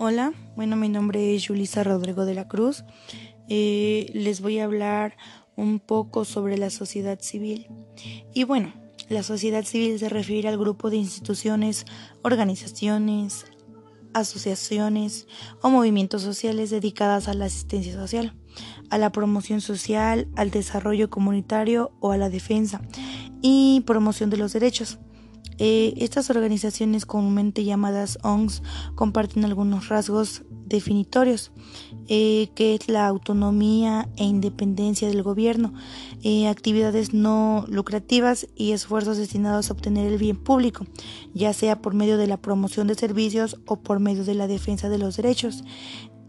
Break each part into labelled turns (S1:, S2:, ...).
S1: Hola, bueno, mi nombre es Julisa Rodrigo de la Cruz. Eh, les voy a hablar un poco sobre la sociedad civil. Y bueno, la sociedad civil se refiere al grupo de instituciones, organizaciones, asociaciones o movimientos sociales dedicadas a la asistencia social, a la promoción social, al desarrollo comunitario o a la defensa y promoción de los derechos. Eh, estas organizaciones comúnmente llamadas ONGs comparten algunos rasgos definitorios, eh, que es la autonomía e independencia del gobierno, eh, actividades no lucrativas y esfuerzos destinados a obtener el bien público, ya sea por medio de la promoción de servicios o por medio de la defensa de los derechos.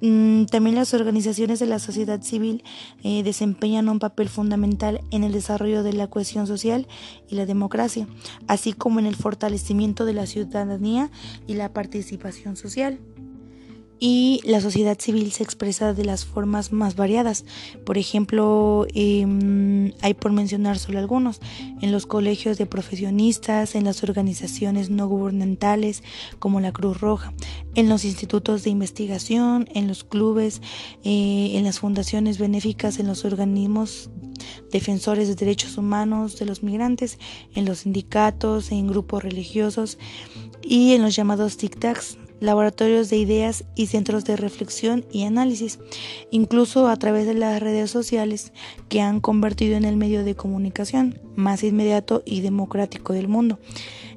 S1: Mm, también las organizaciones de la sociedad civil eh, desempeñan un papel fundamental en el desarrollo de la cohesión social y la democracia, así como en el fortalecimiento de la ciudadanía y la participación social y la sociedad civil se expresa de las formas más variadas. Por ejemplo, em, hay por mencionar solo algunos, en los colegios de profesionistas, en las organizaciones no gubernamentales como la Cruz Roja, en los institutos de investigación, en los clubes, eh, en las fundaciones benéficas, en los organismos defensores de derechos humanos de los migrantes, en los sindicatos, en grupos religiosos y en los llamados tic-tacs laboratorios de ideas y centros de reflexión y análisis, incluso a través de las redes sociales que han convertido en el medio de comunicación más inmediato y democrático del mundo.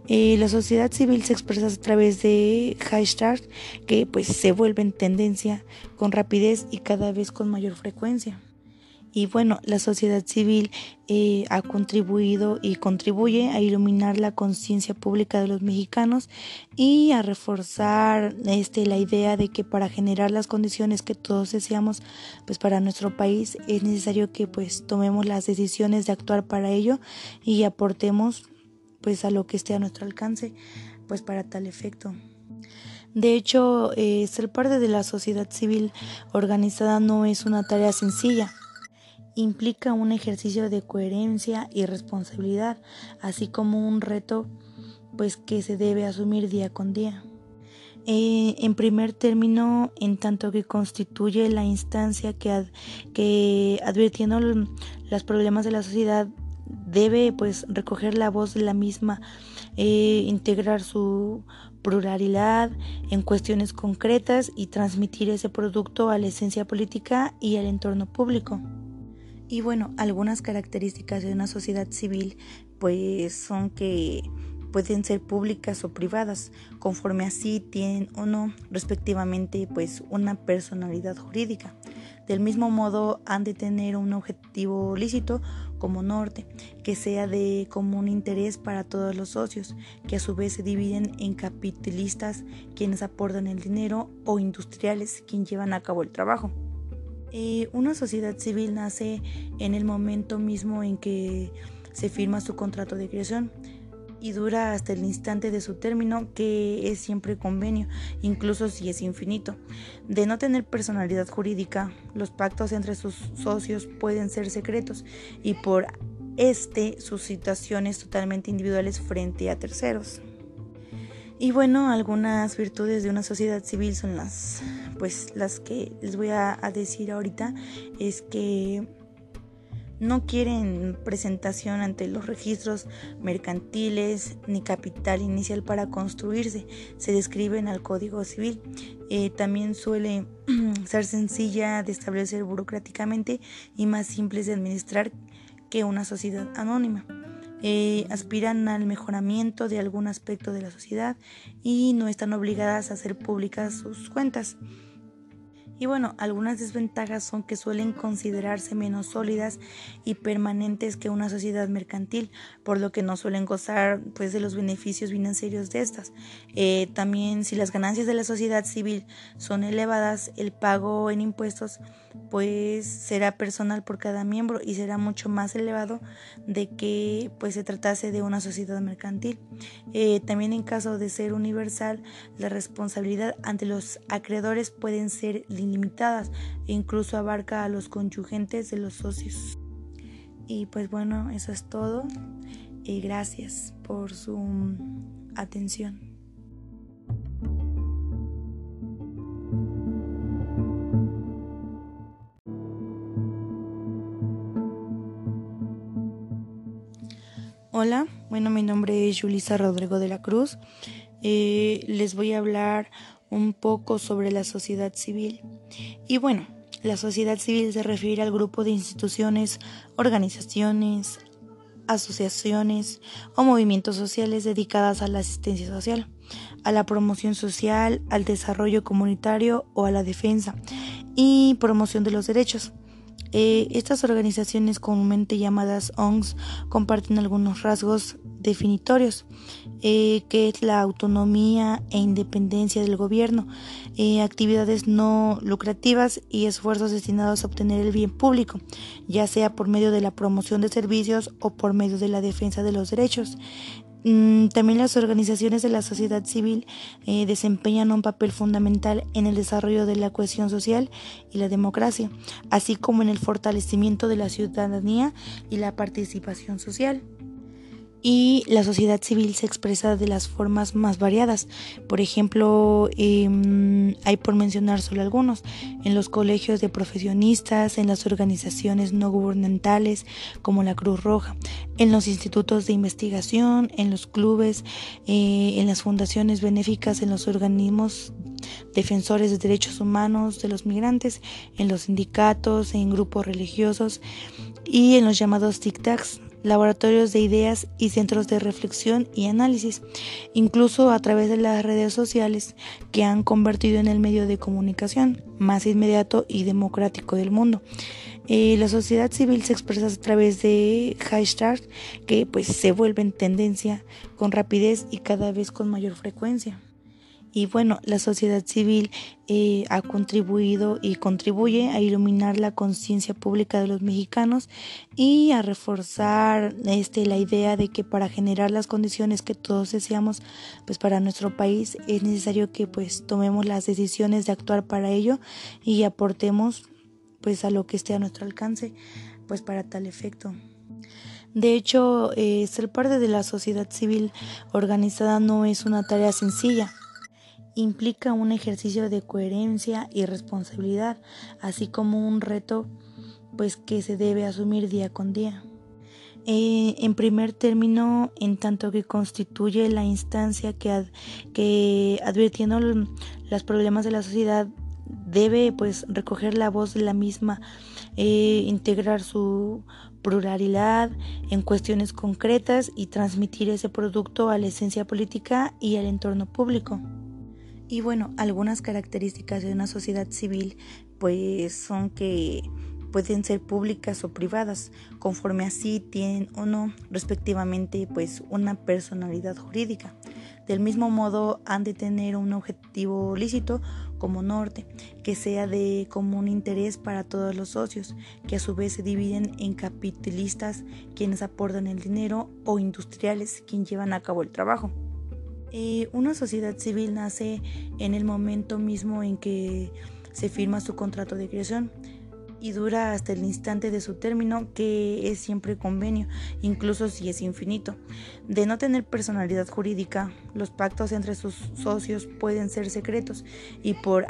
S1: Eh, la sociedad civil se expresa a través de hashtags que pues se vuelven tendencia con rapidez y cada vez con mayor frecuencia. Y bueno, la sociedad civil eh, ha contribuido y contribuye a iluminar la conciencia pública de los mexicanos y a reforzar este, la idea de que para generar las condiciones que todos deseamos pues para nuestro país es necesario que pues tomemos las decisiones de actuar para ello y aportemos pues a lo que esté a nuestro alcance pues para tal efecto. De hecho, eh, ser parte de la sociedad civil organizada no es una tarea sencilla implica un ejercicio de coherencia y responsabilidad, así como un reto pues que se debe asumir día con día. Eh, en primer término, en tanto que constituye la instancia que, advirtiendo los problemas de la sociedad debe pues recoger la voz de la misma, eh, integrar su pluralidad en cuestiones concretas y transmitir ese producto a la esencia política y al entorno público. Y bueno, algunas características de una sociedad civil pues son que pueden ser públicas o privadas, conforme así tienen o no respectivamente pues una personalidad jurídica. Del mismo modo han de tener un objetivo lícito como norte, que sea de común interés para todos los socios, que a su vez se dividen en capitalistas quienes aportan el dinero o industriales quienes llevan a cabo el trabajo. Eh, una sociedad civil nace en el momento mismo en que se firma su contrato de creación y dura hasta el instante de su término, que es siempre convenio, incluso si es infinito. De no tener personalidad jurídica, los pactos entre sus socios pueden ser secretos y por este sus situaciones totalmente individuales frente a terceros. Y bueno, algunas virtudes de una sociedad civil son las, pues, las que les voy a, decir ahorita, es que no quieren presentación ante los registros mercantiles ni capital inicial para construirse, se describen al Código Civil. Eh, también suele ser sencilla de establecer burocráticamente y más simple de administrar que una sociedad anónima. Eh, aspiran al mejoramiento de algún aspecto de la sociedad y no están obligadas a hacer públicas sus cuentas. Y bueno, algunas desventajas son que suelen considerarse menos sólidas y permanentes que una sociedad mercantil, por lo que no suelen gozar pues de los beneficios financieros de estas. Eh, también si las ganancias de la sociedad civil son elevadas, el pago en impuestos pues será personal por cada miembro y será mucho más elevado de que pues se tratase de una sociedad mercantil. Eh, también en caso de ser universal, la responsabilidad ante los acreedores pueden ser ilimitadas e incluso abarca a los conyugentes de los socios. Y pues bueno, eso es todo y gracias por su atención. Hola, bueno, mi nombre es Julisa Rodrigo de la Cruz. Eh, les voy a hablar un poco sobre la sociedad civil. Y bueno, la sociedad civil se refiere al grupo de instituciones, organizaciones, asociaciones o movimientos sociales dedicadas a la asistencia social, a la promoción social, al desarrollo comunitario o a la defensa y promoción de los derechos. Eh, estas organizaciones comúnmente llamadas ONGs comparten algunos rasgos definitorios, eh, que es la autonomía e independencia del gobierno, eh, actividades no lucrativas y esfuerzos destinados a obtener el bien público, ya sea por medio de la promoción de servicios o por medio de la defensa de los derechos. Mm, también las organizaciones de la sociedad civil eh, desempeñan un papel fundamental en el desarrollo de la cohesión social y la democracia, así como en el fortalecimiento de la ciudadanía y la participación social y la sociedad civil se expresa de las formas más variadas. Por ejemplo, em, hay por mencionar solo algunos, en los colegios de profesionistas, en las organizaciones no gubernamentales como la Cruz Roja, en los institutos de investigación, en los clubes, eh, en las fundaciones benéficas, en los organismos defensores de derechos humanos de los migrantes, en los sindicatos, en grupos religiosos y en los llamados tic-tacs laboratorios de ideas y centros de reflexión y análisis, incluso a través de las redes sociales que han convertido en el medio de comunicación más inmediato y democrático del mundo. Eh, la sociedad civil se expresa a través de hashtags que pues se vuelven tendencia con rapidez y cada vez con mayor frecuencia. Y bueno, la sociedad civil eh, ha contribuido y contribuye a iluminar la conciencia pública de los mexicanos y a reforzar este, la idea de que para generar las condiciones que todos deseamos pues para nuestro país es necesario que pues tomemos las decisiones de actuar para ello y aportemos pues a lo que esté a nuestro alcance pues para tal efecto. De hecho, eh, ser parte de la sociedad civil organizada no es una tarea sencilla implica un ejercicio de coherencia y responsabilidad, así como un reto pues que se debe asumir día con día. Eh, en primer término, en tanto que constituye la instancia que, advirtiendo los problemas de la sociedad debe pues recoger la voz de la misma, eh, integrar su pluralidad en cuestiones concretas y transmitir ese producto a la esencia política y al entorno público. Y bueno, algunas características de una sociedad civil pues son que pueden ser públicas o privadas, conforme así tienen o no respectivamente pues una personalidad jurídica. Del mismo modo han de tener un objetivo lícito como norte, que sea de común interés para todos los socios, que a su vez se dividen en capitalistas quienes aportan el dinero o industriales quienes llevan a cabo el trabajo. Eh, una sociedad civil nace en el momento mismo en que se firma su contrato de creación y dura hasta el instante de su término, que es siempre convenio, incluso si es infinito. De no tener personalidad jurídica, los pactos entre sus socios pueden ser secretos y por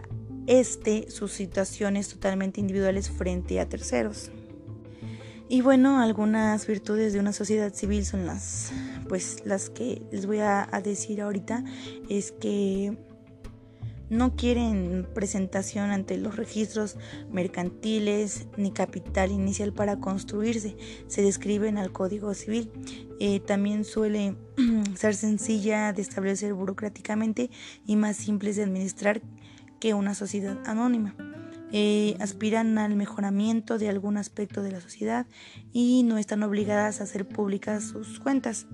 S1: este sus situaciones totalmente individuales frente a terceros. Y bueno, algunas virtudes de una sociedad civil son las, pues, las que les voy a, decir ahorita, es que no quieren presentación ante los registros mercantiles ni capital inicial para construirse, se describen al Código Civil. Eh, también suele ser sencilla de establecer burocráticamente y más simple de administrar que una sociedad anónima. Eh, aspiran al mejoramiento de algún aspecto de la sociedad y no están obligadas a hacer públicas sus cuentas.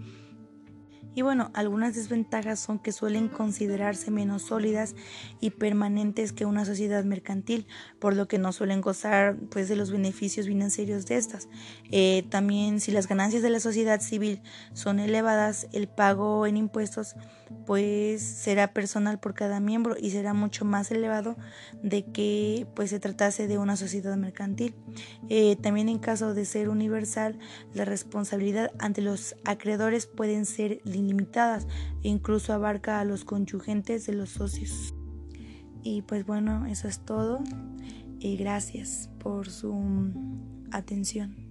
S1: Y bueno, algunas desventajas son que suelen considerarse menos sólidas y permanentes que una sociedad mercantil, por lo que no suelen gozar pues de los beneficios financieros de estas. Eh, también si las ganancias de la sociedad civil son elevadas, el pago en impuestos pues será personal por cada miembro y será mucho más elevado de que pues se tratase de una sociedad mercantil. Eh, también en caso de ser universal, la responsabilidad ante los acreedores pueden ser limitadas e incluso abarca a los conyugentes de los socios. Y pues bueno, eso es todo y gracias por su atención.